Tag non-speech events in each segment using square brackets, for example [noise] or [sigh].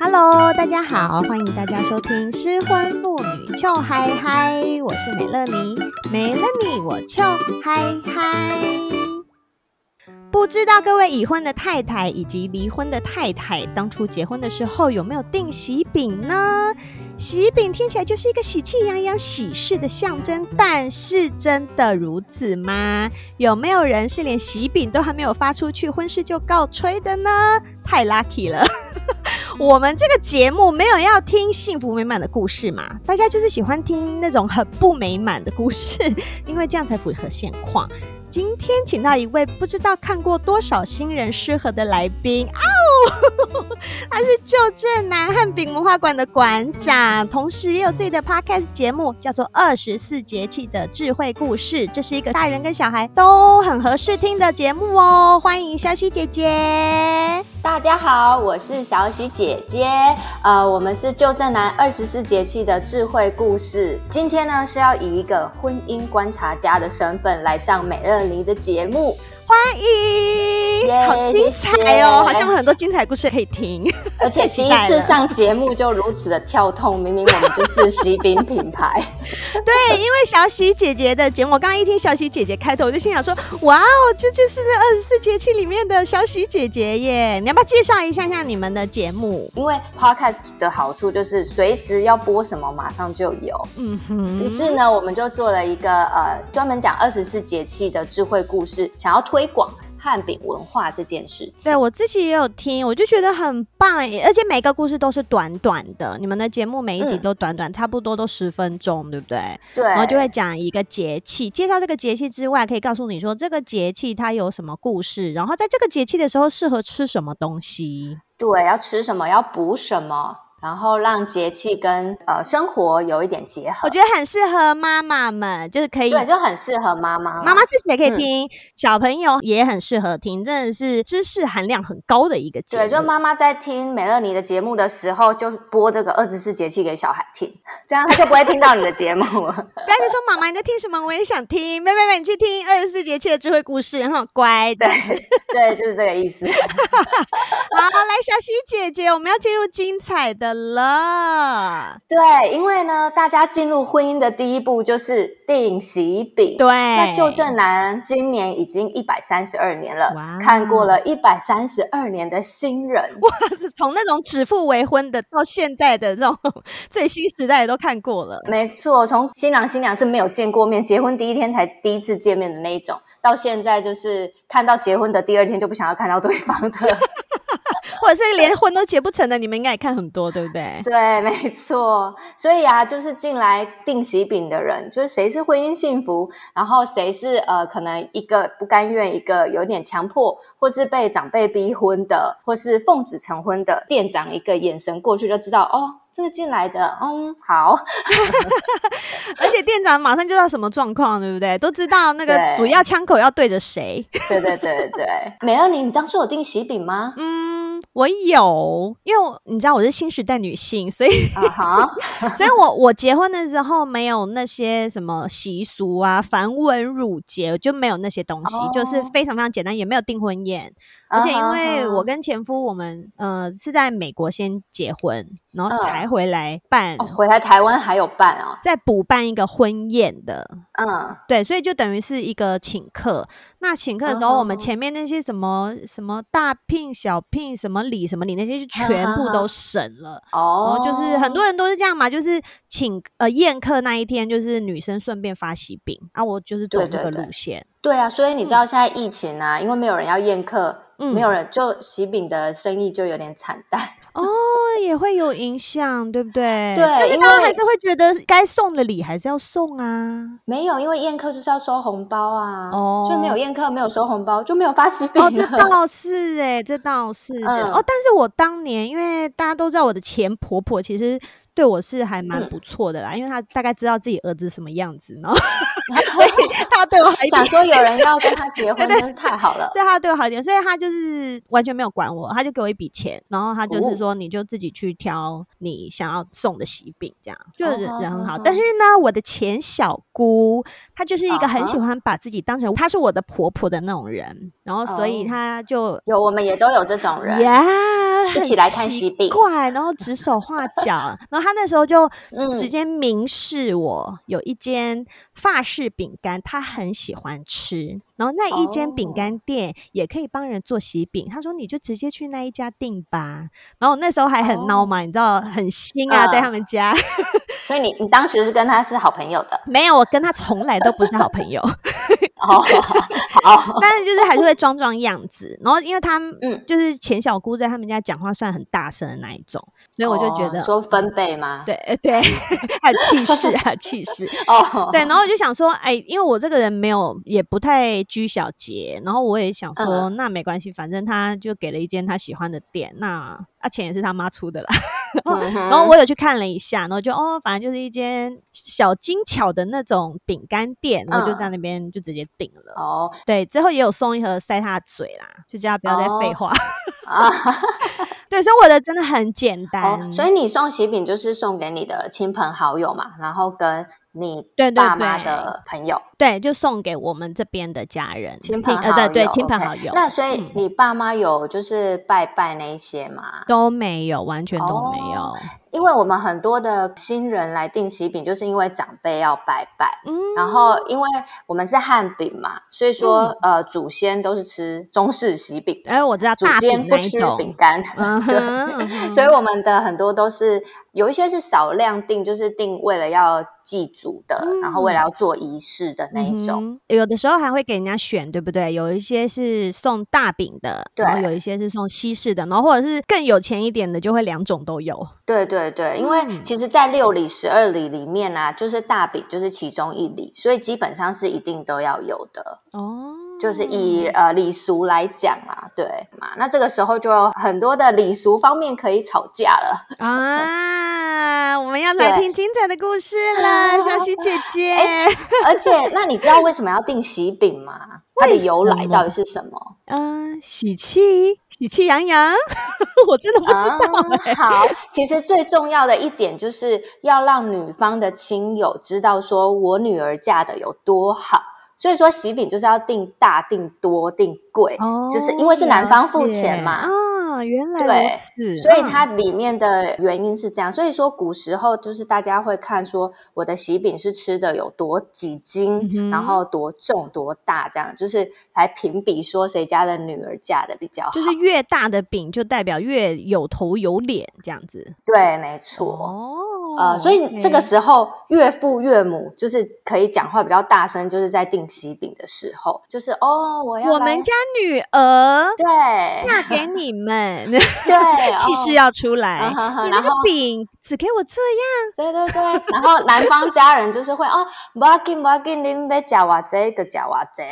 Hello，大家好，欢迎大家收听失婚妇女俏嗨嗨，我是美乐妮，没了你我俏嗨嗨。不知道各位已婚的太太以及离婚的太太，当初结婚的时候有没有订喜饼呢？喜饼听起来就是一个喜气洋洋、喜事的象征，但是真的如此吗？有没有人是连喜饼都还没有发出去，婚事就告吹的呢？太 lucky 了！[laughs] 我们这个节目没有要听幸福美满的故事嘛，大家就是喜欢听那种很不美满的故事，[laughs] 因为这样才符合现况。今天请到一位不知道看过多少新人失和的来宾啊哦，[laughs] 他是旧振南汉饼文化馆的馆长，同时也有自己的 podcast 节目，叫做《二十四节气的智慧故事》，这是一个大人跟小孩都很合适听的节目哦。欢迎小喜姐姐。大家好，我是小喜姐姐。呃，我们是旧正南二十四节气的智慧故事。今天呢是要以一个婚姻观察家的身份来上美乐妮的节目。欢迎，yeah, 好精彩哦！好像有很多精彩故事可以听，[laughs] 而且第一次上节目就如此的跳痛，明明我们就是喜饼品牌。[laughs] 对，因为小喜姐姐的节目，我刚刚一听小喜姐姐开头，我就心想说：哇哦，这就是那二十四节气里面的小喜姐姐耶！你要不要介绍一下下你们的节目？因为 Podcast 的好处就是随时要播什么马上就有。嗯哼。于是呢，我们就做了一个呃专门讲二十四节气的智慧故事，想要推。推广汉饼文化这件事情，对，我自己也有听，我就觉得很棒，而且每个故事都是短短的。你们的节目每一集都短短，嗯、差不多都十分钟，对不对？对。然后就会讲一个节气，介绍这个节气之外，可以告诉你说这个节气它有什么故事，然后在这个节气的时候适合吃什么东西。对，要吃什么，要补什么。然后让节气跟呃生活有一点结合，我觉得很适合妈妈们，就是可以对，就很适合妈妈。妈妈自己也可以听，嗯、小朋友也很适合听，真的是知识含量很高的一个节目。对，就妈妈在听美乐妮的节目的时候，就播这个二十四节气给小孩听，[laughs] 这样他就不会听到你的节目了。[laughs] 不要就说妈妈你在听什么，我也想听。妹妹妹，你去听二十四节气的智慧故事，然后乖的。对，对，就是这个意思。[laughs] 好，来小溪姐姐，我们要进入精彩的了，对，因为呢，大家进入婚姻的第一步就是订喜饼。对，那旧正男今年已经一百三十二年了，看过了一百三十二年的新人，哇，是从那种指腹为婚的到现在的这种 [laughs] 最新时代都看过了。没错，从新郎新娘是没有见过面，结婚第一天才第一次见面的那一种，到现在就是看到结婚的第二天就不想要看到对方的。[laughs] 或者是连婚都结不成的，你们应该也看很多，对不对？对，没错。所以啊，就是进来订喜饼的人，就是谁是婚姻幸福，然后谁是呃，可能一个不甘愿，一个有点强迫，或是被长辈逼婚的，或是奉子成婚的店长，一个眼神过去就知道哦，这个进来的，嗯，好。[laughs] 而且店长马上就知道什么状况，对不对？都知道那个主要枪口要对着谁。对对对对对。美乐你，你当初有订喜饼吗？嗯。我有，因为你知道我是新时代女性，所以，uh [laughs] huh. 所以我我结婚的时候没有那些什么习俗啊，繁文缛节，就没有那些东西，oh. 就是非常非常简单，也没有订婚宴。而且因为我跟前夫，我们呃是在美国先结婚，然后才回来办，哦、回来台湾还有办啊、哦，再补办一个婚宴的，嗯，对，所以就等于是一个请客。那请客的时候，我们前面那些什么什么大聘小聘什么礼什么礼那些就全部都省了。哦，然后就是很多人都是这样嘛，就是请呃宴客那一天，就是女生顺便发喜饼啊，我就是走这个路线。对，啊，所以你知道现在疫情啊，嗯、因为没有人要宴客。嗯，没有人，就喜饼的生意就有点惨淡 [laughs] 哦，也会有影响，对不对？对，但是大家还是会觉得该送的礼还是要送啊。没有，因为宴客就是要收红包啊，哦，所以没有宴客，没有收红包，就没有发喜饼。哦，这倒是哎，这倒是哦，但是我当年因为大家都知道我的前婆婆其实。对我是还蛮不错的啦，嗯、因为他大概知道自己儿子什么样子，然后 [laughs] 所以 [laughs] 他对我还想说有人要跟他结婚，真是太好了。[laughs] 所以他对我好一点，所以他就是完全没有管我，他就给我一笔钱，然后他就是说你就自己去挑你想要送的喜饼，这样就是人很好。但是呢，我的钱小姑她就是一个很喜欢把自己当成她是我的婆婆的那种人，然后所以她就有我们也都有这种人，yeah, 一起来看喜饼，怪，然后指手画脚，然后她那时候就直接明示我有一间法式饼干，她很喜欢吃，然后那一间饼干店也可以帮人做喜饼，她说你就直接去那一家订吧。然后那时候还很闹嘛，你知道很新啊，在他们家，所以你你当时是跟他是好朋友的？没有，我跟他从来都不是好朋友。[laughs] 哦，好，[laughs] 但是就是还是会装装样子。然后因为他嗯，就是钱小姑在他们家讲话算很大声的那一种，所以我就觉得说分贝吗？对 [laughs] 对，还有气势，还有气势哦。对，然后我就想说，哎，因为我这个人没有也不太拘小节，然后我也想说，那没关系，反正他就给了一间他喜欢的店，那啊钱也是他妈出的啦。[laughs] 然后我有去看了一下，然后就哦，反正就是一间小精巧的那种饼干店，然后就在那边就直接订了。哦，对，之后也有送一盒塞他的嘴啦，就叫他不要再废话。[laughs] 啊，对，所以我的真的很简单。所以你送喜饼就是送给你的亲朋好友嘛，然后跟。你爸妈的朋友，对，对，对，对，就送给我们这边的家人、亲朋好友，呃、对，对，亲朋好友。那所以你爸妈有就是拜拜那些吗？嗯、都没有，完全都没有。Oh. 因为我们很多的新人来订喜饼，就是因为长辈要拜拜，嗯，然后因为我们是汉饼嘛，所以说、嗯、呃祖先都是吃中式喜饼，哎，我知道祖先不吃饼干，嗯、[laughs] 对，嗯、所以我们的很多都是有一些是少量定，就是定为了要祭祖的，嗯、然后为了要做仪式的那一种、嗯，有的时候还会给人家选，对不对？有一些是送大饼的，对，然后有一些是送西式的，然后或者是更有钱一点的，就会两种都有，对对。对对，因为其实，在六礼、十二礼里面呢、啊，就是大饼就是其中一礼，所以基本上是一定都要有的哦。就是以呃礼俗来讲啊，对嘛？那这个时候就有很多的礼俗方面可以吵架了啊！我们要 [laughs] 来听精彩的故事了，小喜姐姐。[laughs] 而且，那你知道为什么要订喜饼吗？它的由来到底是什么？嗯，喜气。喜气洋洋，[laughs] 我真的不知道、欸嗯。好，其实最重要的一点就是要让女方的亲友知道，说我女儿嫁的有多好。所以说喜饼就是要订大、订多、订贵，哦、就是因为是男方付钱嘛。啊，原来。对，所以它里面的原因是这样。所以说古时候就是大家会看说我的喜饼是吃的有多几斤，嗯、然后多重多大，这样就是来评比说谁家的女儿嫁的比较好。就是越大的饼就代表越有头有脸这样子。对，没错。哦。呃，所以这个时候岳父岳母就是可以讲话比较大声，就是在订喜饼的时候，就是哦，我要我们家女儿对嫁给你们，[laughs] 对气势要出来，你那个饼只给我这样，对对对，然后男方家人就是会哦，不要紧不要紧，你们假娃这个假娃这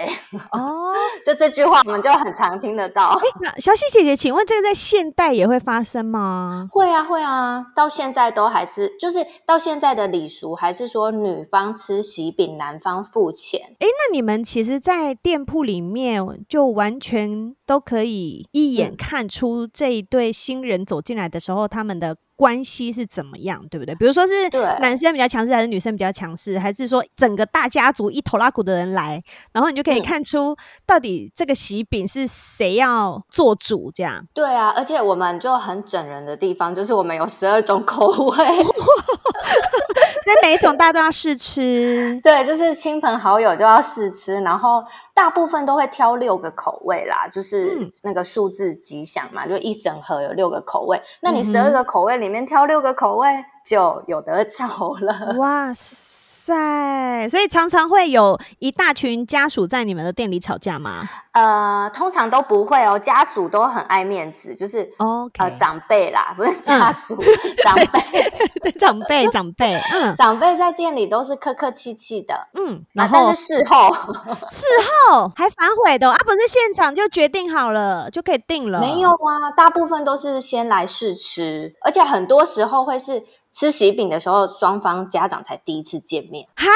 哦，[laughs] 就这句话我们就很常听得到。那小溪姐姐，请问这个在现代也会发生吗？会啊会啊，到现在都还是就是。是到现在的礼俗，还是说女方吃喜饼，男方付钱？哎，那你们其实，在店铺里面就完全都可以一眼看出这一对新人走进来的时候，他们的。关系是怎么样，对不对？比如说是男生比较强势，还是女生比较强势，还是说整个大家族一头拉骨的人来，然后你就可以看出到底这个喜饼是谁要做主这样？对啊，而且我们就很整人的地方，就是我们有十二种口味，[laughs] 所以每一种大家都要试吃。[laughs] 对，就是亲朋好友就要试吃，然后。大部分都会挑六个口味啦，就是那个数字吉祥嘛，就一整盒有六个口味。那你十二个口味里面挑六个口味，就有得炒了。哇塞！在，所以常常会有一大群家属在你们的店里吵架吗？呃，通常都不会哦，家属都很爱面子，就是 Okay. 呃长辈啦，不是家属，嗯、长辈，[laughs] 长辈，长辈，嗯，长辈在店里都是客客气气的，嗯，然后但是事后，[laughs] 事后还反悔的、哦、啊，不是现场就决定好了就可以定了？没有啊，大部分都是先来试吃，而且很多时候会是。吃喜饼的时候，双方家长才第一次见面。哈，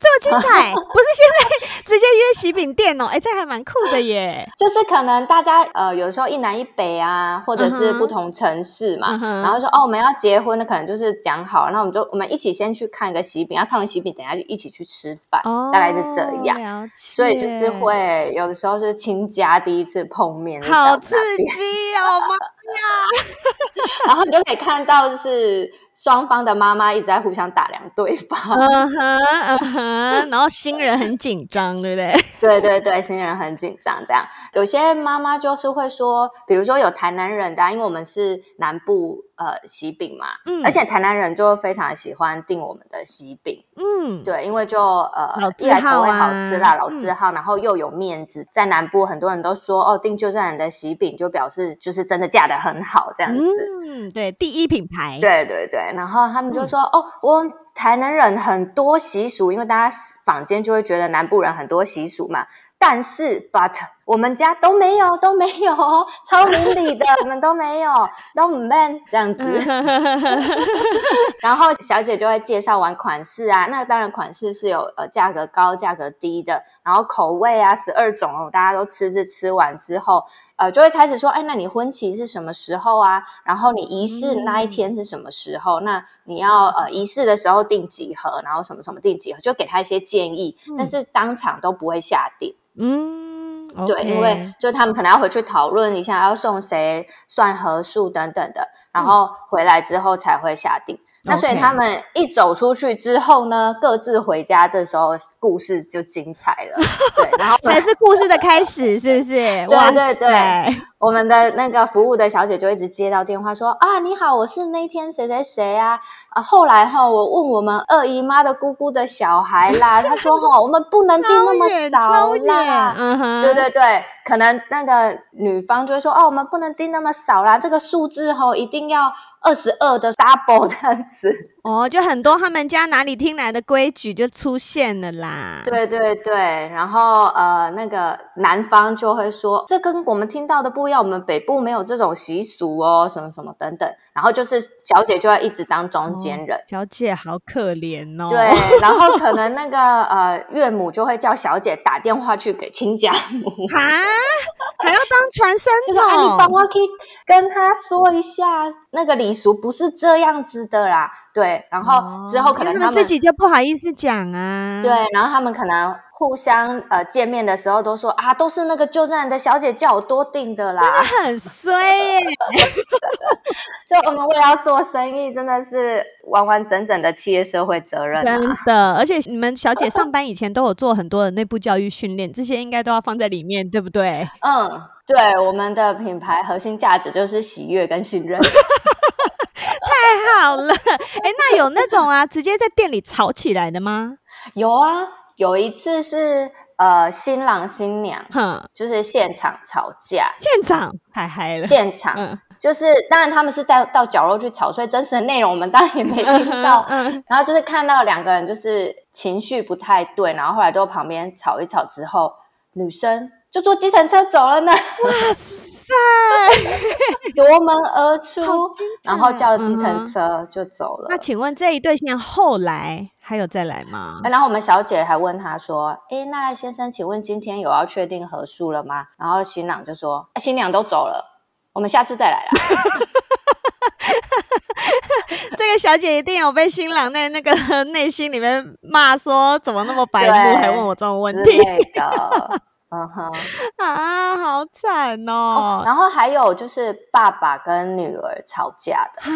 这么精彩！[laughs] 不是现在直接约喜饼店哦？哎，这还蛮酷的耶。[laughs] 就是可能大家呃，有时候一南一北啊，或者是不同城市嘛，uh. 然后说哦，我们要结婚，那可能就是讲好，那我们就我们一起先去看个喜饼，要看完喜饼，等下就一起去吃饭，oh, 大概是这样。所以就是会有的时候是亲家第一次碰面，好刺激哦妈呀！[laughs] 然后你就可以看到就是。双方的妈妈一直在互相打量对方，嗯哼，嗯哼，然后新人很紧张，对不对？[laughs] 对对对，新人很紧张。这样，有些妈妈就是会说，比如说有台南人的啊，因为我们是南部。呃，喜饼嘛，嗯，而且台南人就非常喜欢订我们的喜饼，嗯，对，因为就呃，一来口味好吃啦，老字号，嗯，然后又有面子，在南部很多人都说，哦，订旧站人的喜饼就表示就是真的嫁的很好，这样子，嗯，对，第一品牌，对对对，然后他们就说，嗯，哦，我台南人很多习俗，因为大家坊间就会觉得南部人很多习俗嘛。但是，but 我们家都没有，都没有，[laughs] 超明理的，我们都没有，都唔 man 这样子。[laughs] 然后小姐就会介绍完款式啊，那当然款式是有呃价格高、价格低的，然后口味啊十二种哦，大家都吃吃吃完之后，呃，就会开始说，哎，那你婚期是什么时候啊？然后你仪式那一天是什么时候？嗯、那你要呃仪式的时候订几盒，然后什么什么订几盒，就给他一些建议，嗯、但是当场都不会下定。嗯.对，因为就他们可能要回去讨论一下要送谁，算合数等等的，然后回来之后才会下定。那所以他们一走出去之后呢.各自回家，这时候故事就精彩了。[laughs] 对，然后才是故事的开始，[laughs] 是不是？对对对。我们的那个服务的小姐就一直接到电话说啊，你好，我是那天谁谁谁啊啊！后来哈，我问我们二姨妈的姑姑的小孩啦，她说哈，我们不能订那么少啦。嗯哼，对对对，可能那个女方就会说哦，我们不能订那么少啦，这个数字哈一定要二十二的 double 这样子。哦，就很多他们家哪里听来的规矩就出现了啦。对对对，然后呃，那个男方就会说，这跟我们听到的不。一样我们北部没有这种习俗哦，什么什么等等，然后就是小姐就要一直当中间人，哦、小姐好可怜哦。对，然后可能那个呃岳母就会叫小姐打电话去给亲家母啊，还要当传声筒，就是啊，你帮我可以跟他说一下，那个礼俗不是这样子的啦。对，然后之后可能他们，他们自己就不好意思讲啊。对，然后他们可能。互相呃见面的时候都说啊，都是那个旧站的小姐叫我多订的啦，真的很衰耶！[laughs] 就我们为了要做生意，真的是完完整整的企业社会责任啊，真的。而且你们小姐上班以前都有做很多的内部教育训练，这些应该都要放在里面，对不对？嗯，对，我们的品牌核心价值就是喜悦跟信任。[laughs] 太好了，哎，那有那种啊，直接在店里吵起来的吗？有啊。有一次是呃新郎新娘，哼，就是现场吵架，现场太嗨了，现场，嗯，就是当然他们是在到角落去吵，所以真实的内容我们当然也没听到，嗯，嗯，然后就是看到两个人就是情绪不太对，然后后来都旁边吵一吵之后，女生就坐计程车走了呢，哇塞，夺 [laughs] 门而出，然后叫了计程车就走了。那请问这一对新娘后来？还有再来吗？然后我们小姐还问他说：“哎，那先生，请问今天有要确定合数了吗？”然后新郎就说：“新娘都走了，我们下次再来啦。[laughs] ”这个小姐一定有被新郎在那个内心里面骂说：“怎么那么白目，还问我这种问题？”嗯哼，啊，好惨哦！哦！然后还有就是爸爸跟女儿吵架的啊，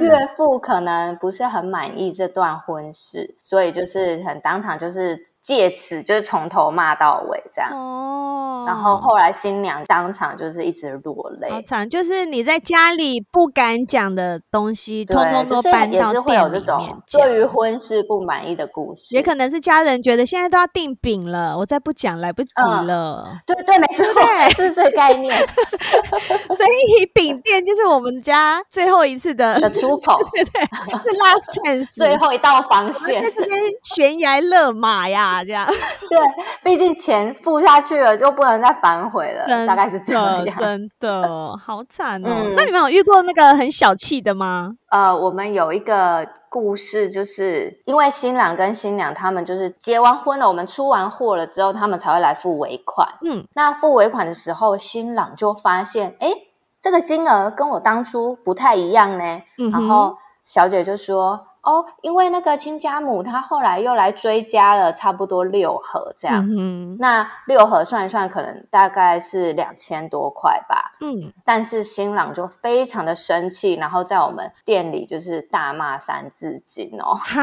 岳父可能不是很满意这段婚事，所以就是很当场就是借此就是从头骂到尾这样哦。然后后来新娘当场就是一直落泪，好惨！就是你在家里不敢讲的东西，通通都搬到也是会有这种对于婚事不满意的故事，也可能是家人觉得现在都要订饼了，我再不讲来不及。了，嗯、对对，没错，对，就是这个概念。[laughs] 所以饼店就是我们家最后一次的的出出口，[laughs] 对对，是 [laughs] last chance，最后一道防线，在这边悬崖勒马呀，这样。对，毕竟钱付下去了，就不能再反悔了，大概是这样。真的好惨哦。嗯、那你们有遇过那个很小气的吗？呃，我们有一个故事，就是因为新郎跟新娘他们就是结完婚了，我们出完货了之后，他们才会来付尾款。嗯，那付尾款的时候，新郎就发现，哎，这个金额跟我当初不太一样呢。嗯、然后小姐就说。哦，因为那个亲家母，她后来又来追加了差不多六盒这样，嗯、那六盒算一算，可能大概是两千多块吧。嗯，但是新郎就非常的生气，然后在我们店里就是大骂三字经哦。哈，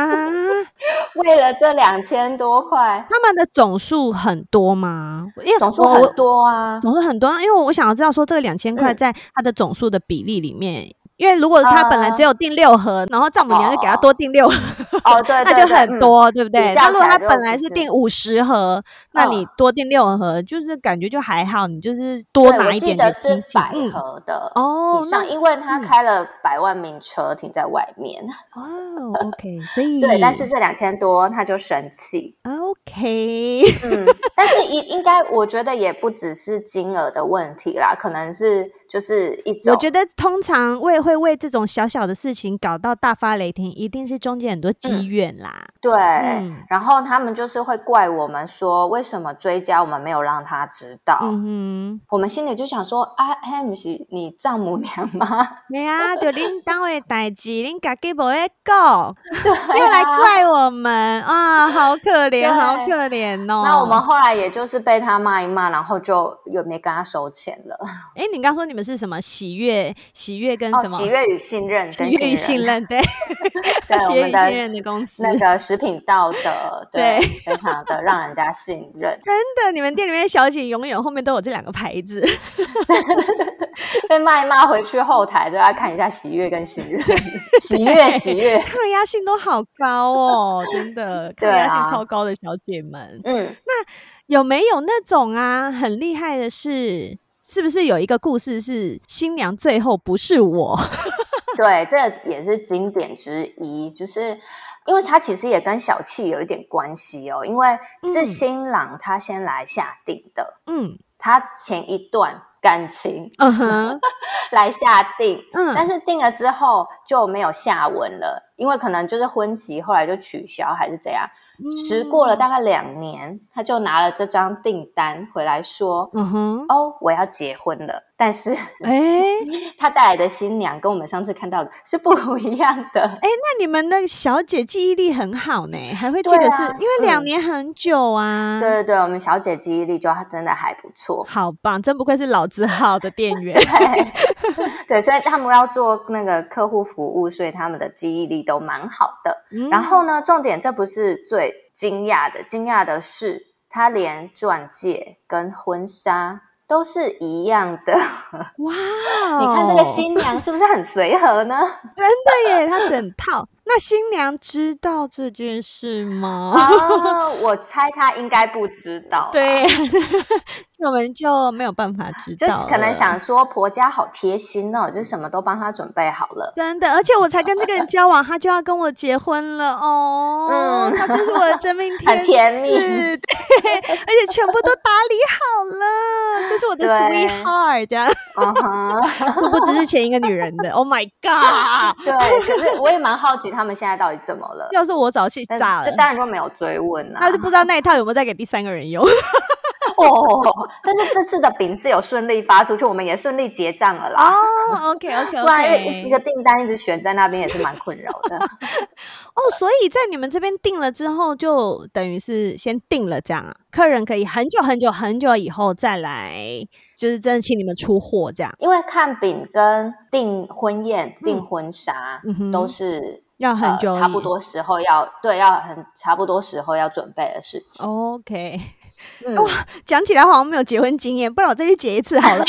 [laughs] 为了这两千多块，他们的总数很多吗？因为总数很多啊，总数很多，因为我想要知道说这个两千块在它的总数的比例里面。嗯因为如果他本来只有订六盒，呃、然后丈母娘就给他多订六盒，哦，对，那就很多，嗯、对不对？那如果他本来是订五十盒，哦、那你多订六盒，就是感觉就还好，你就是多拿一点的。我记得是百盒的哦，以上，嗯、因为他开了百万名车停在外面。哦，OK，所以 [laughs] 对，但是这两千多他就生气。OK，嗯，但是应应该我觉得也不只是金额的问题啦，可能是。就是一种，我觉得通常为会为这种小小的事情搞到大发雷霆，一定是中间很多积怨啦。嗯、对，嗯、然后他们就是会怪我们说，为什么追加我们没有让他知道？嗯哼，我们心里就想说啊，还不是你丈母娘吗？[laughs] 没啊，就恁单位代志，恁家己不会讲，又来怪我们啊，好可怜，好可怜哦。那我们后来也就是被他骂一骂，然后就又没跟他收钱了。哎，你刚说你们。是什么喜悦？喜悦跟什么？喜悦与信任，喜悦与信任，对，对，[laughs] 我们的信任的公司，那个食品道德，[laughs] 对，非常的让人家信任。真的，你们店里面小姐永远后面都有这两个牌子。[laughs] 被骂一骂回去后台都要看一下喜悦跟信任，喜悦喜悦，抗压性都好高哦，真的，抗压性超高的小姐们。嗯，那有没有那种啊很厉害的是？是不是有一个故事是新娘最后不是我？[laughs] 对，这也是经典之一，就是因为他其实也跟小气有一点关系哦，因为是新郎他先来下定的，嗯，他前一段感情，嗯哼，[laughs] 来下定，嗯，但是定了之后就没有下文了，因为可能就是婚期后来就取消还是怎样。时过了大概两年，他就拿了这张订单回来说：“嗯哼，哦，我要结婚了。”但是，哎，他带来的新娘跟我们上次看到的是不一样的。哎，那你们那个小姐记忆力很好呢，还会记得是因为两年很久啊。对对对，我们小姐记忆力就真的还不错，好棒，真不愧是老字号的店员。[laughs] 对，对，所以他们要做那个客户服务，所以他们的记忆力都蛮好的。然后呢，重点这不是最惊讶的，惊讶的是他连钻戒跟婚纱。都是一样的哇！你看这个新娘是不是很随和呢？[laughs] 真的耶，她整套。那新娘知道这件事吗？啊，我猜她应该不知道。对，我们就没有办法知道。就是可能想说婆家好贴心哦，就是什么都帮她准备好了。真的，而且我才跟这个人交往，他就要跟我结婚了哦。嗯，他就是我的真命 [laughs] 天子，很甜蜜。对，而且全部都打理好了，这是我的 sweetheart 这样。啊哈，不只是前一个女人的。[laughs] Oh my god！对，可是我也蛮好奇。他们现在到底怎么了？要是我早气炸了，就当然就没有追问了。他就不知道那一套有没有再给第三个人用。哦，[laughs] 但是这次的饼是有顺利发出去，我们也顺利结账了啦。哦，OK OK OK，不然一个订单一直悬在那边也是蛮困扰的。[laughs] 哦，所以在你们这边订了之后，就等于是先订了这样啊，客人可以很久很久很久以后再来，就是真的请你们出货这样。因为看饼跟订婚宴、订婚纱、嗯、都是。要很久，呃，差不多时候要对，要很差不多时候要准备的事情。OK，[laughs] 嗯，哇，讲起来好像没有结婚经验，不然我再去结一次好了。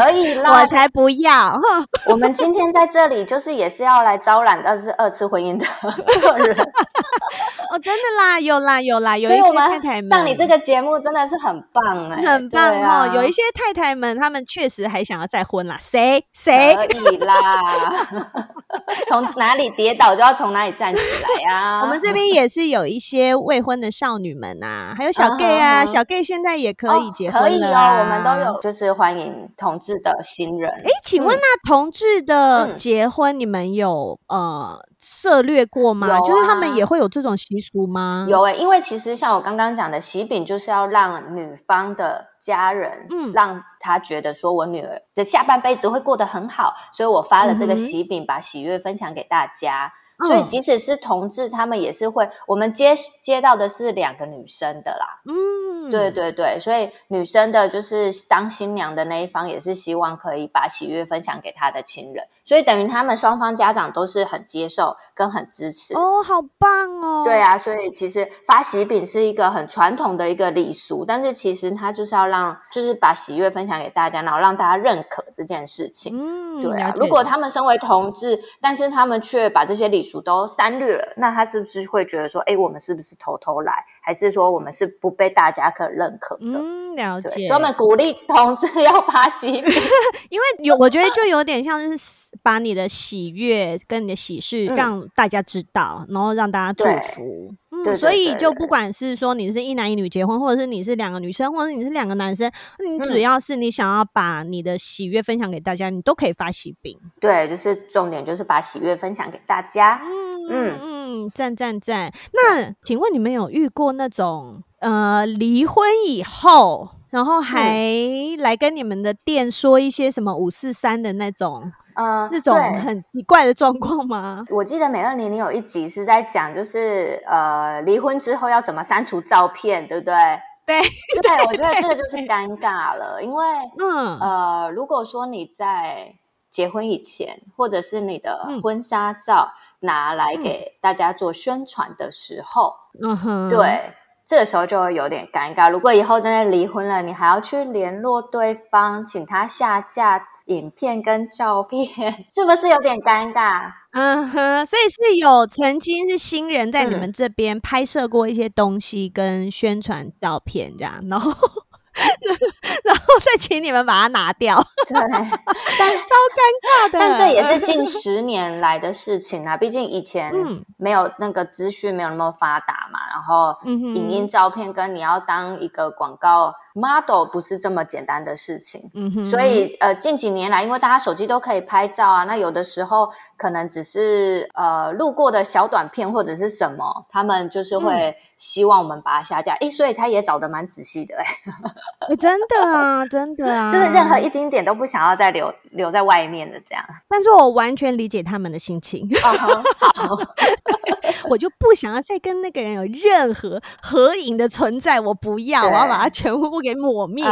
可以啦，我才不要。[laughs] 我们今天在这里就是也是要来招揽，但是二次婚姻的客人。哦，真的啦，有啦，有啦，有一些太太们上你这个节目真的是很棒哎，很棒哦。啊、有一些太太们，他们确实还想要再婚啦。谁谁可以啦？[laughs] 从哪里跌倒就要从哪里站起来啊！[laughs] 我们这边也是有一些未婚的少女们啊，还有小 gay 啊，啊小 gay 现在也可以结婚了、啊哦，可以哦，我们都有，就是欢迎同志的新人。哎，请问那同志的结婚，你们有、嗯、呃？涉略过吗？啊、就是他们也会有这种习俗吗？有哎、欸，因为其实像我刚刚讲的喜饼，就是要让女方的家人，嗯，让他觉得说我女儿的下半辈子会过得很好，所以我发了这个喜饼，把喜悦分享给大家。所以即使是同志，他们也是会，我们接接到的是两个女生的啦。嗯，对对对，所以女生的就是当新娘的那一方，也是希望可以把喜悦分享给他的亲人。所以等于他们双方家长都是很接受跟很支持。哦，好棒哦！对啊，所以其实发喜饼是一个很传统的一个礼俗，但是其实它就是要让，就是把喜悦分享给大家，然后让大家认可这件事情。嗯，对啊。如果他们身为同志，但是他们却把这些礼俗都删略了，那他是不是会觉得说，哎，我们是不是偷偷来，还是说我们是不被大家可认可的？嗯，了解。所以我们鼓励同志要发喜 [laughs] [laughs] 因为有我觉得就有点像是把你的喜悦跟你的喜事让大家知道，嗯、然后让大家祝福。嗯，对对对对，所以就不管是说你是一男一女结婚，或者是你是两个女生，或者是你是两个男生，你只要是你想要把你的喜悦分享给大家，你都可以发喜饼。对，就是重点就是把喜悦分享给大家。嗯。嗯嗯，赞赞赞！那请问你们有遇过那种呃离婚以后，然后还来跟你们的店说一些什么五四三的那种呃那种很奇怪的状况吗？我记得美乐妮，你有一集是在讲，就是呃离婚之后要怎么删除照片，对不对？对对，我觉得这个就是尴尬了，因为 [laughs] 嗯呃，如果说你在结婚以前，或者是你的婚纱照。嗯拿来给大家做宣传的时候，嗯哼，对，这个时候就会有点尴尬。如果以后真的离婚了，你还要去联络对方，请他下架影片跟照片，[laughs] 是不是有点尴尬？嗯哼，所以是有曾经是新人在你们这边拍摄过一些东西跟宣传照片这样，然后。然后再请你们把它拿掉，[laughs] 对，但超尴尬的。但这也是。近十年来的事情啊，毕竟以前没有那个资讯没有那么发达嘛，然后影音照片跟你要当一个广告 model 不是这么简单的事情，嗯哼，所以呃近几年来，因为大家手机都可以拍照啊，那有的时候可能只是呃路过的小短片或者是什么，他们就是会。希望我们把它下架，诶，所以他也找的蛮仔细的，诶，真的啊，真的 [laughs] 啊，就是任何一丁点都不想要再留留在外面的这样。但是我完全理解他们的心情，我就不想要再跟那个人有任何合影的存在，我不要，我要把它全部给抹灭。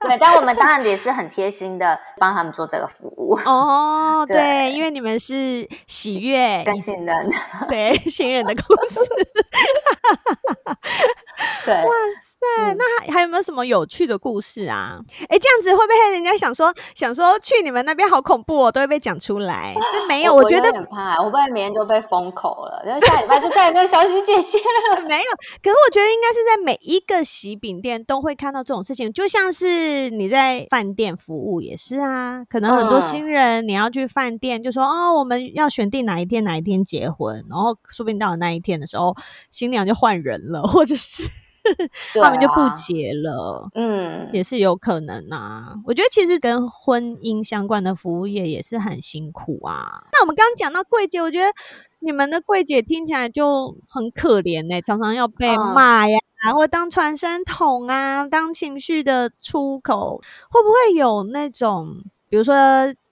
对，但我们当然也是很贴心的帮他们做这个服务。哦，[laughs] 对，因为你们是喜悦跟信任，对，信任的公司。[laughs] 对，哇那还还有没有什么有趣的故事啊？哎，这样子会不会人家想说想说去你们那边好恐怖哦，都会被讲出来？[laughs] 那没有，我，我觉得很怕，我不然明天就被封口了，然后下礼拜就再也没有小喜姐姐了。[laughs] 没有，可是我觉得应该是在每一个喜饼店都会看到这种事情，就像是你在饭店服务也是啊，可能很多新人你要去饭店，就说、嗯、哦，我们要选定哪一天哪一天结婚，然后说不定到了那一天的时候，新娘就换人了，或者是。[laughs] 他们就不结了，嗯，也是有可能啊。我觉得其实跟婚姻相关的服务业也是很辛苦啊。那我们刚刚讲到柜姐，我觉得你们的柜姐听起来就很可怜呢，常常要被骂呀，嗯、或当传声筒啊，当情绪的出口，会不会有那种，比如说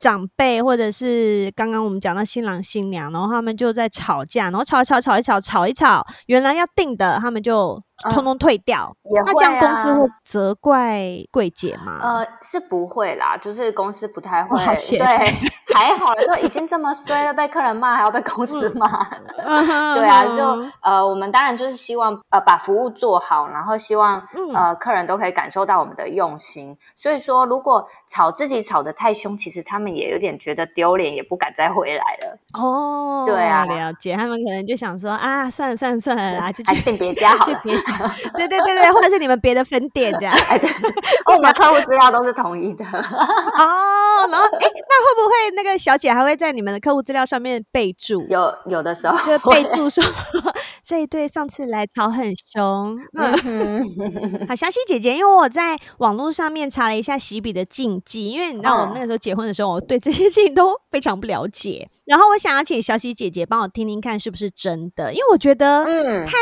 长辈，或者是刚刚我们讲到新郎新娘，然后他们就在吵架，然后吵一吵，吵一吵，吵一吵，原来要定的，他们就。通通退掉，嗯啊、那这样公司会责怪柜姐吗？呃，是不会啦，就是公司不太会。对，[laughs] 还好了，都已经这么衰了，被客人骂还要被公司骂。[laughs] 嗯、[laughs] 对啊，就呃，我们当然就是希望呃把服务做好，然后希望呃、嗯、客人都可以感受到我们的用心。所以说，如果吵自己吵得太凶，其实他们面也有点觉得丢脸，也不敢再回来了。哦，对啊，了解。他们可能就想说啊，算了算了算了啦，就还是订别家好了。对对对对，或者是你们别的分店这样。[laughs] 哎，对，我们客户资料都是统一的。哦，然后哎，那会不会那个小姐还会在你们的客户资料上面备注？有有的时候就备注说这一对上次来吵很凶。嗯，[laughs] 好，小喜姐姐，因为我在网络上面查了一下喜饼的禁忌，因为你知道我那个时候结婚的时候，我对这些事情都非常不了解。然后我想要请小喜姐姐帮我听听看是不是真的，因为我觉得嗯太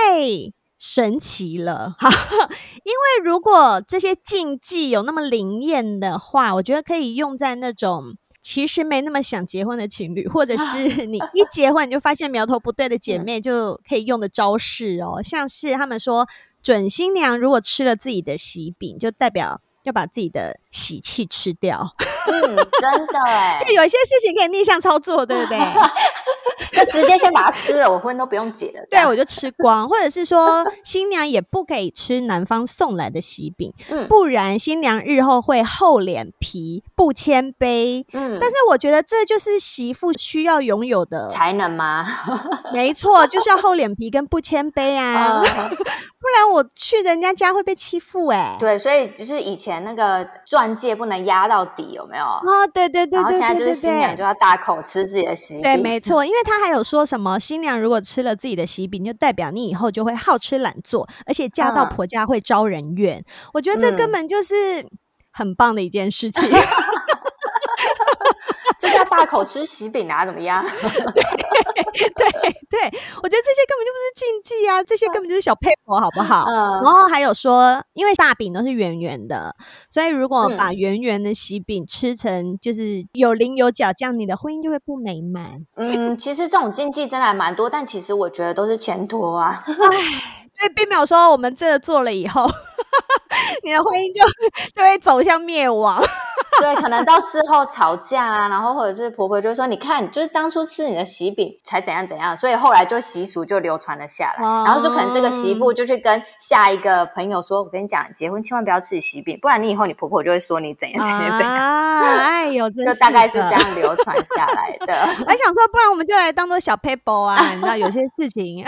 神奇了哈。[laughs] 因为如果这些禁忌有那么灵验的话，我觉得可以用在那种其实没那么想结婚的情侣，或者是你一结婚你就发现苗头不对的姐妹，就可以用的招式哦。像是他们说，准新娘如果吃了自己的喜饼，就代表要把自己的喜气吃掉。嗯，真的哎，[laughs] 就有一些事情可以逆向操作，对不对？[laughs] 就直接先把它吃了，我婚都不用结了。对，我就吃光，或者是说新娘也不可以吃男方送来的喜饼，嗯，不然新娘日后会厚脸皮、不谦卑。嗯，但是我觉得这就是媳妇需要拥有的才能吗？[laughs] 没错，就是要厚脸皮跟不谦卑啊，嗯、不然我去人家家会被欺负哎、欸。对，所以就是以前那个钻戒不能压到底，有没有？啊，对对对，对，对，对，对，对，然后现在就是新娘就要大口吃自己的喜饼。对，没错，因为他还有说什么，新娘如果吃了自己的喜饼，就代表你以后就会好吃懒做，而且嫁到婆家会招人怨。嗯、我觉得这根本就是很棒的一件事情。[laughs] 大口吃喜饼啊，怎么样？[laughs] 对对，我觉得这些根本就不是禁忌啊，这些根本就是小配合，好不好？嗯。然后还有说，因为大饼都是圆圆的，所以如果把圆圆的喜饼吃成就是有棱有角，这样你的婚姻就会不美满。嗯，其实这种禁忌真的还蛮多，但其实我觉得都是前途啊。唉，所以并没有说我们这做了以后，[laughs] 你的婚姻就就会走向灭亡。[laughs] 对，可能到事后吵架啊，然后或者是婆婆就说：“你看，就是当初吃你的喜饼才怎样怎样。”所以后来就习俗就流传了下来，哦、然后就可能这个媳妇就去跟下一个朋友说：“我跟你讲，结婚千万不要吃喜饼，不然你以后你婆婆就会说你怎样怎样怎样。啊”哎呦，[laughs] 就大概是这样流传下来的。[laughs] 我还想说，不然我们就来当做小 paper 啊，你知道有些事情，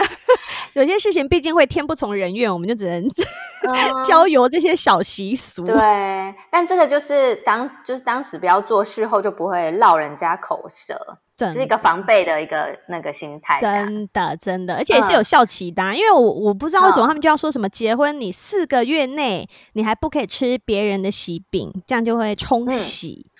有些事情毕竟会天不从人愿，我们就只能 [laughs] 交由这些小习俗。对，但这个就是当。就是当时不要做，事后就不会落人家口舌，这是一个防备的一个那个心态。真的，真的，而且也是有效期的，嗯，因为我我不知道为什么他们就要说什么结婚你四个月内你还不可以吃别人的喜饼，这样就会冲喜。嗯，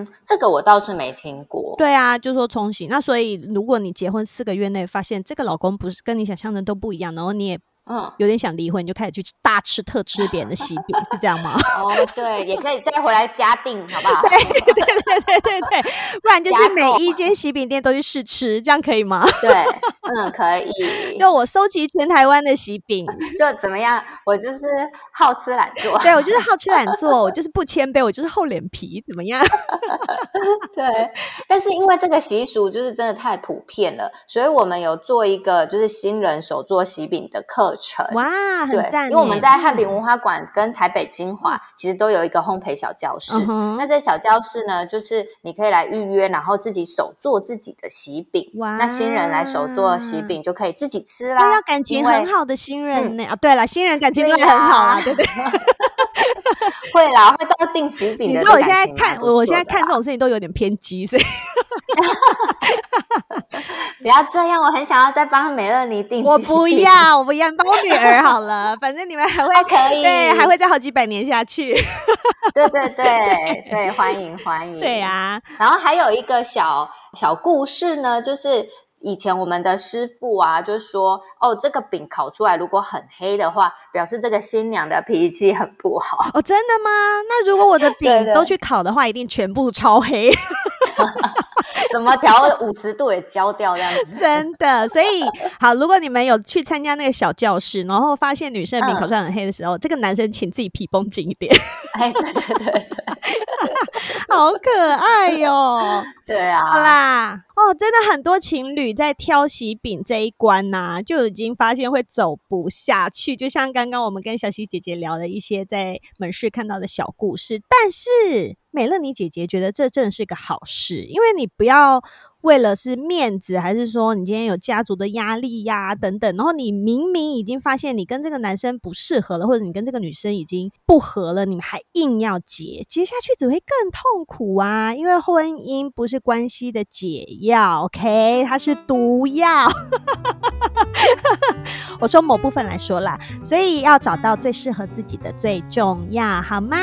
嗯，这个我倒是没听过。对啊，就说冲洗。那所以如果你结婚四个月内发现这个老公不是跟你想象的都不一样，然后你也。嗯，有点想离婚，你就开始去大吃特吃别人的喜饼，是这样吗？[laughs] 哦，对，也可以再回来加订，好不好？[laughs] 对对对对对对，不然就是每一间喜饼店都去试吃，这样可以吗？对，嗯，可以。[laughs] 就我收集全台湾的喜饼，就怎么样？我就是好吃懒做，对，我就是好吃懒做，我就是不谦卑，我就是厚脸皮，怎么样？[laughs] 对，但是因为这个习俗就是真的太普遍了，所以我们有做一个就是新人手做喜饼的课程。哇，很赞！因为我们在汉饼文化馆跟台北精华其实都有一个烘焙小教室。嗯、那这小教室呢，就是你可以来预约，然后自己手做自己的喜饼。哇，那新人来手做喜饼就可以自己吃啦。要感情很好的新人呢？啊，对了，新人感情都很好啊，[laughs] 对不对？会啦，会到订喜饼的。你知道我现在看，我现在看这种事情都有点偏激，所以。[laughs] 不要这样，我很想要再帮美乐妮订。我不要，[laughs] 我不要，帮我女儿好了。反正你们还会可以，对，还会再好几百年下去。对对对，所以欢迎欢迎。对呀、啊，然后还有一个小小故事呢，就是以前我们的师傅啊，就说哦，这个饼烤出来如果很黑的话，表示这个新娘的脾气很不好。哦，真的吗？那如果我的 [laughs] 饼都去烤的话，一定全部超黑。[laughs] 怎么调五十度也焦掉这样子？[laughs] 真的，所以好，如果你们有去参加那个小教室，然后发现女生的饼烤出来很黑的时候，嗯、这个男生请自己皮绷紧一点。[laughs] 哎，对对对对，好可爱哟、哦！对啊，好啦，哦，真的很多情侣在挑喜饼这一关呐、啊，就已经发现会走不下去。就像刚刚我们跟小溪姐姐聊了一些在门市看到的小故事，但是。美乐妮姐姐觉得这正是个好事，因为你不要。为了是面子，还是说你今天有家族的压力呀、等等，然后你明明已经发现你跟这个男生不适合了，或者你跟这个女生已经不合了，你们还硬要结，结下去只会更痛苦啊！因为婚姻不是关系的解药，OK，它是毒药。[laughs] 我说某部分来说啦，所以要找到最适合自己的最重要，好吗？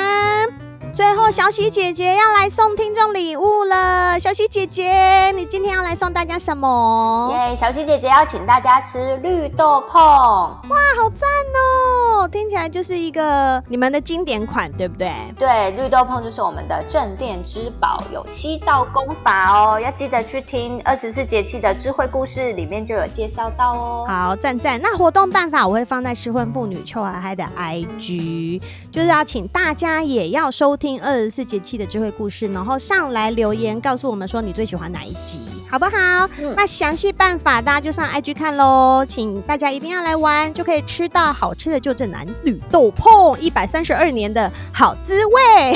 最后，小喜姐姐要来送听众礼物了。小喜姐姐，你今天要来送大家什么？耶小喜姐姐要请大家吃绿豆椪。哇，好赞哦！听起来就是一个你们的经典款，对不对？对，绿豆椪就是我们的镇店之宝，有七道功法哦。要记得去听二十四节气的智慧故事，里面就有介绍到哦。好，赞赞。那活动办法我会放在失婚妇女秋海嗨的 IG，就是要请大家也要收。听二十四节气的智慧故事，然后上来留言告诉我们说你最喜欢哪一集，好不好？嗯、那详细办法大家就上 IG 看喽，请大家一定要来玩，就可以吃到好吃的就正南绿豆碰，一百三十二年的好滋味。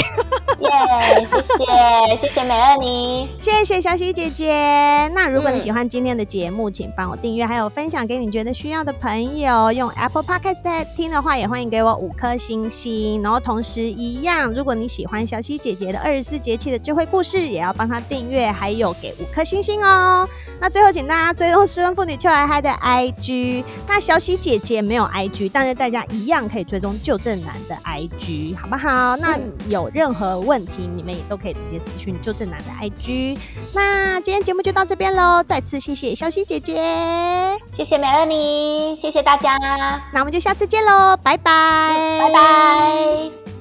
耶，yeah, 谢谢谢谢美乐妮，[laughs] 谢谢小喜姐姐。那如果你喜欢今天的节目，嗯、请帮我订阅，还有分享给你觉得需要的朋友。用 Apple Podcast 听的话，也欢迎给我五颗星星。然后同时一样，如果你喜欢小喜姐姐的二十四节气的智慧故事，也要帮她订阅，还有给五颗星星哦。那最后，请大家追踪失婚妇女秋海嗨的 IG。那小喜姐姐没有 IG，但是大家一样可以追踪旧振南的 IG，好不好？那有任何问题，你们也都可以直接私讯旧振南的 IG。那今天节目就到这边喽，再次谢谢小喜姐姐，谢谢美乐妮，谢谢大家。那我们就下次见喽，拜拜，拜拜。